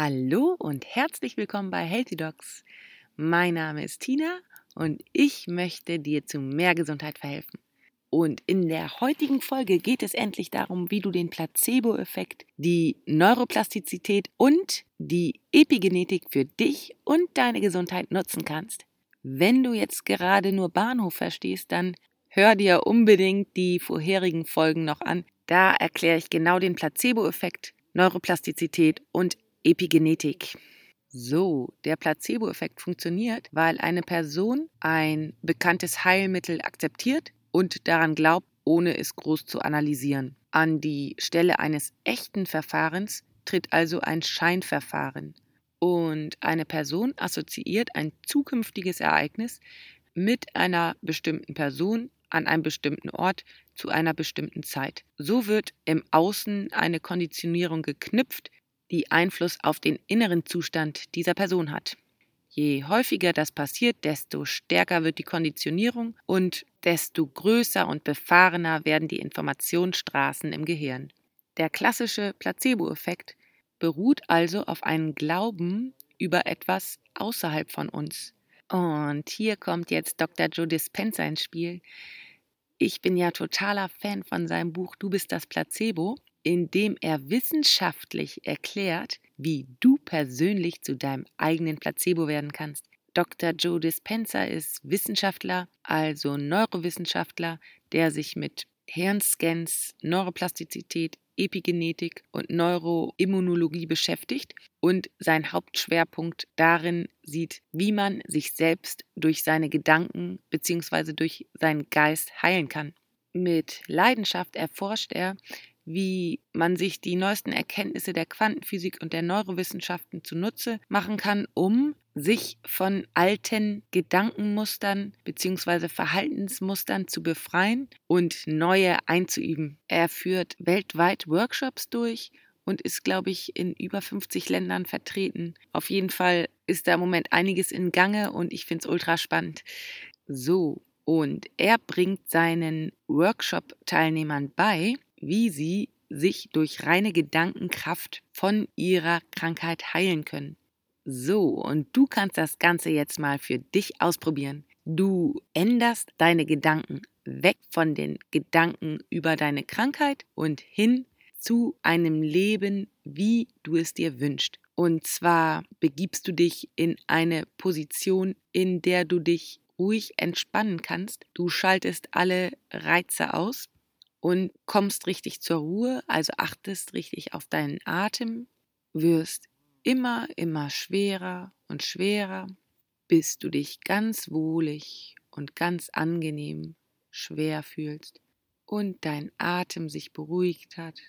Hallo und herzlich willkommen bei Healthy Dogs. Mein Name ist Tina und ich möchte dir zu mehr Gesundheit verhelfen. Und in der heutigen Folge geht es endlich darum, wie du den Placebo-Effekt, die Neuroplastizität und die Epigenetik für dich und deine Gesundheit nutzen kannst. Wenn du jetzt gerade nur Bahnhof verstehst, dann hör dir unbedingt die vorherigen Folgen noch an. Da erkläre ich genau den Placebo-Effekt, Neuroplastizität und Epigenetik. So, der Placebo-Effekt funktioniert, weil eine Person ein bekanntes Heilmittel akzeptiert und daran glaubt, ohne es groß zu analysieren. An die Stelle eines echten Verfahrens tritt also ein Scheinverfahren. Und eine Person assoziiert ein zukünftiges Ereignis mit einer bestimmten Person an einem bestimmten Ort zu einer bestimmten Zeit. So wird im Außen eine Konditionierung geknüpft, die Einfluss auf den inneren Zustand dieser Person hat. Je häufiger das passiert, desto stärker wird die Konditionierung und desto größer und befahrener werden die Informationsstraßen im Gehirn. Der klassische Placebo-Effekt beruht also auf einem Glauben über etwas außerhalb von uns. Und hier kommt jetzt Dr. Joe Dispenza ins Spiel. Ich bin ja totaler Fan von seinem Buch Du bist das Placebo indem er wissenschaftlich erklärt, wie du persönlich zu deinem eigenen Placebo werden kannst. Dr. Joe Dispenza ist Wissenschaftler, also Neurowissenschaftler, der sich mit Hirnscans, Neuroplastizität, Epigenetik und Neuroimmunologie beschäftigt und sein Hauptschwerpunkt darin sieht, wie man sich selbst durch seine Gedanken bzw. durch seinen Geist heilen kann. Mit Leidenschaft erforscht er, wie man sich die neuesten Erkenntnisse der Quantenphysik und der Neurowissenschaften zunutze machen kann, um sich von alten Gedankenmustern bzw. Verhaltensmustern zu befreien und neue einzuüben. Er führt weltweit Workshops durch und ist, glaube ich, in über 50 Ländern vertreten. Auf jeden Fall ist da im Moment einiges in Gange und ich finde es ultra spannend. So, und er bringt seinen Workshop-Teilnehmern bei, wie sie sich durch reine Gedankenkraft von ihrer Krankheit heilen können. So, und du kannst das Ganze jetzt mal für dich ausprobieren. Du änderst deine Gedanken weg von den Gedanken über deine Krankheit und hin zu einem Leben, wie du es dir wünschst. Und zwar begibst du dich in eine Position, in der du dich ruhig entspannen kannst. Du schaltest alle Reize aus und kommst richtig zur Ruhe, also achtest richtig auf deinen Atem, wirst immer, immer schwerer und schwerer, bis du dich ganz wohlig und ganz angenehm schwer fühlst und dein Atem sich beruhigt hat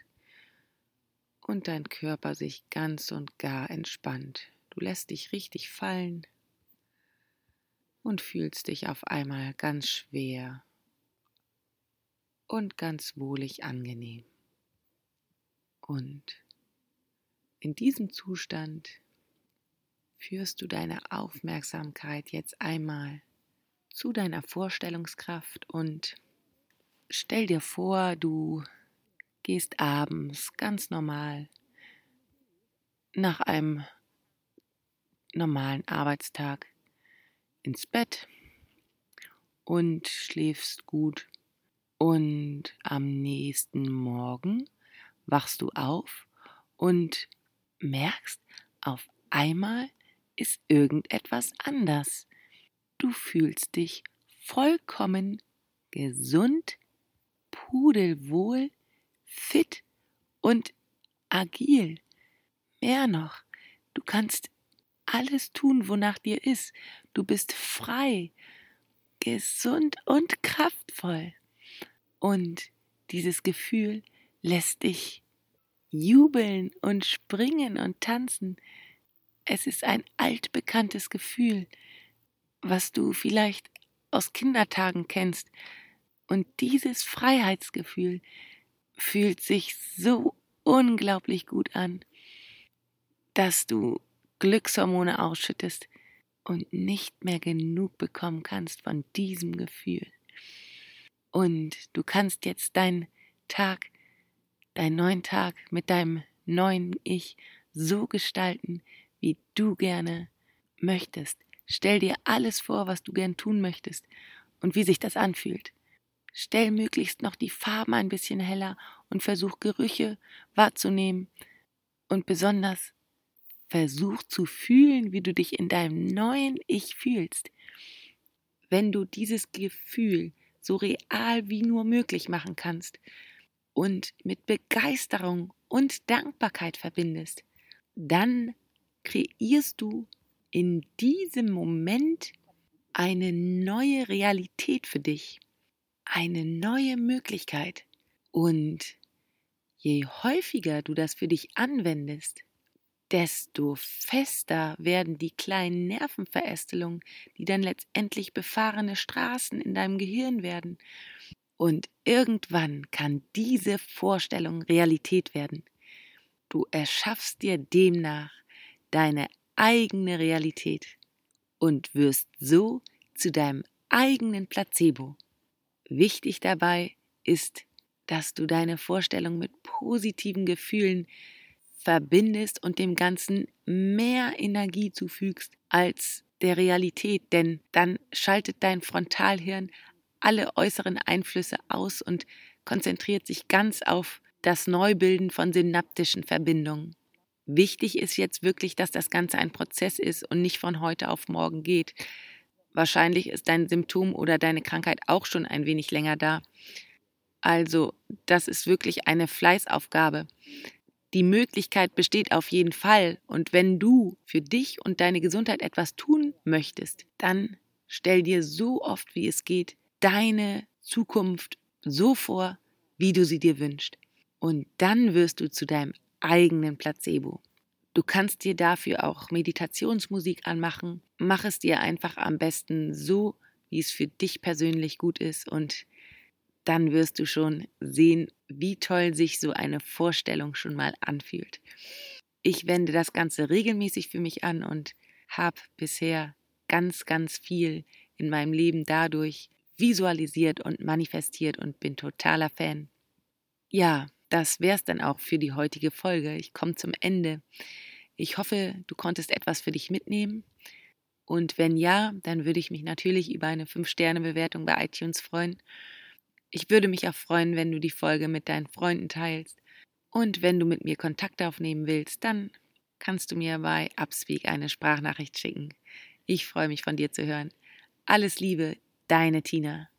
und dein Körper sich ganz und gar entspannt. Du lässt dich richtig fallen und fühlst dich auf einmal ganz schwer und ganz wohlig angenehm. Und in diesem Zustand führst du deine Aufmerksamkeit jetzt einmal zu deiner Vorstellungskraft und stell dir vor, du gehst abends ganz normal nach einem normalen Arbeitstag ins Bett und schläfst gut und am nächsten Morgen wachst du auf und merkst, auf einmal ist irgendetwas anders. Du fühlst dich vollkommen gesund, pudelwohl, fit und agil. Mehr noch, du kannst alles tun, wonach dir ist. Du bist frei, gesund und kraftvoll. Und dieses Gefühl lässt dich jubeln und springen und tanzen. Es ist ein altbekanntes Gefühl, was du vielleicht aus Kindertagen kennst. Und dieses Freiheitsgefühl fühlt sich so unglaublich gut an, dass du Glückshormone ausschüttest und nicht mehr genug bekommen kannst von diesem Gefühl. Und du kannst jetzt deinen Tag, deinen neuen Tag mit deinem neuen Ich so gestalten, wie du gerne möchtest. Stell dir alles vor, was du gern tun möchtest und wie sich das anfühlt. Stell möglichst noch die Farben ein bisschen heller und versuch Gerüche wahrzunehmen und besonders versuch zu fühlen, wie du dich in deinem neuen Ich fühlst. Wenn du dieses Gefühl so real wie nur möglich machen kannst und mit Begeisterung und Dankbarkeit verbindest, dann kreierst du in diesem Moment eine neue Realität für dich, eine neue Möglichkeit. Und je häufiger du das für dich anwendest, desto fester werden die kleinen Nervenverästelungen, die dann letztendlich befahrene Straßen in deinem Gehirn werden. Und irgendwann kann diese Vorstellung Realität werden. Du erschaffst dir demnach deine eigene Realität und wirst so zu deinem eigenen Placebo. Wichtig dabei ist, dass du deine Vorstellung mit positiven Gefühlen verbindest und dem Ganzen mehr Energie zufügst als der Realität, denn dann schaltet dein Frontalhirn alle äußeren Einflüsse aus und konzentriert sich ganz auf das Neubilden von synaptischen Verbindungen. Wichtig ist jetzt wirklich, dass das Ganze ein Prozess ist und nicht von heute auf morgen geht. Wahrscheinlich ist dein Symptom oder deine Krankheit auch schon ein wenig länger da. Also, das ist wirklich eine Fleißaufgabe. Die Möglichkeit besteht auf jeden Fall. Und wenn du für dich und deine Gesundheit etwas tun möchtest, dann stell dir so oft wie es geht deine Zukunft so vor, wie du sie dir wünschst. Und dann wirst du zu deinem eigenen Placebo. Du kannst dir dafür auch Meditationsmusik anmachen. Mach es dir einfach am besten so, wie es für dich persönlich gut ist und dann wirst du schon sehen, wie toll sich so eine Vorstellung schon mal anfühlt. Ich wende das Ganze regelmäßig für mich an und habe bisher ganz, ganz viel in meinem Leben dadurch visualisiert und manifestiert und bin totaler Fan. Ja, das wär's dann auch für die heutige Folge. Ich komme zum Ende. Ich hoffe, du konntest etwas für dich mitnehmen. Und wenn ja, dann würde ich mich natürlich über eine 5-Sterne-Bewertung bei iTunes freuen. Ich würde mich auch freuen, wenn du die Folge mit deinen Freunden teilst. Und wenn du mit mir Kontakt aufnehmen willst, dann kannst du mir bei Upspeak eine Sprachnachricht schicken. Ich freue mich von dir zu hören. Alles Liebe, deine Tina.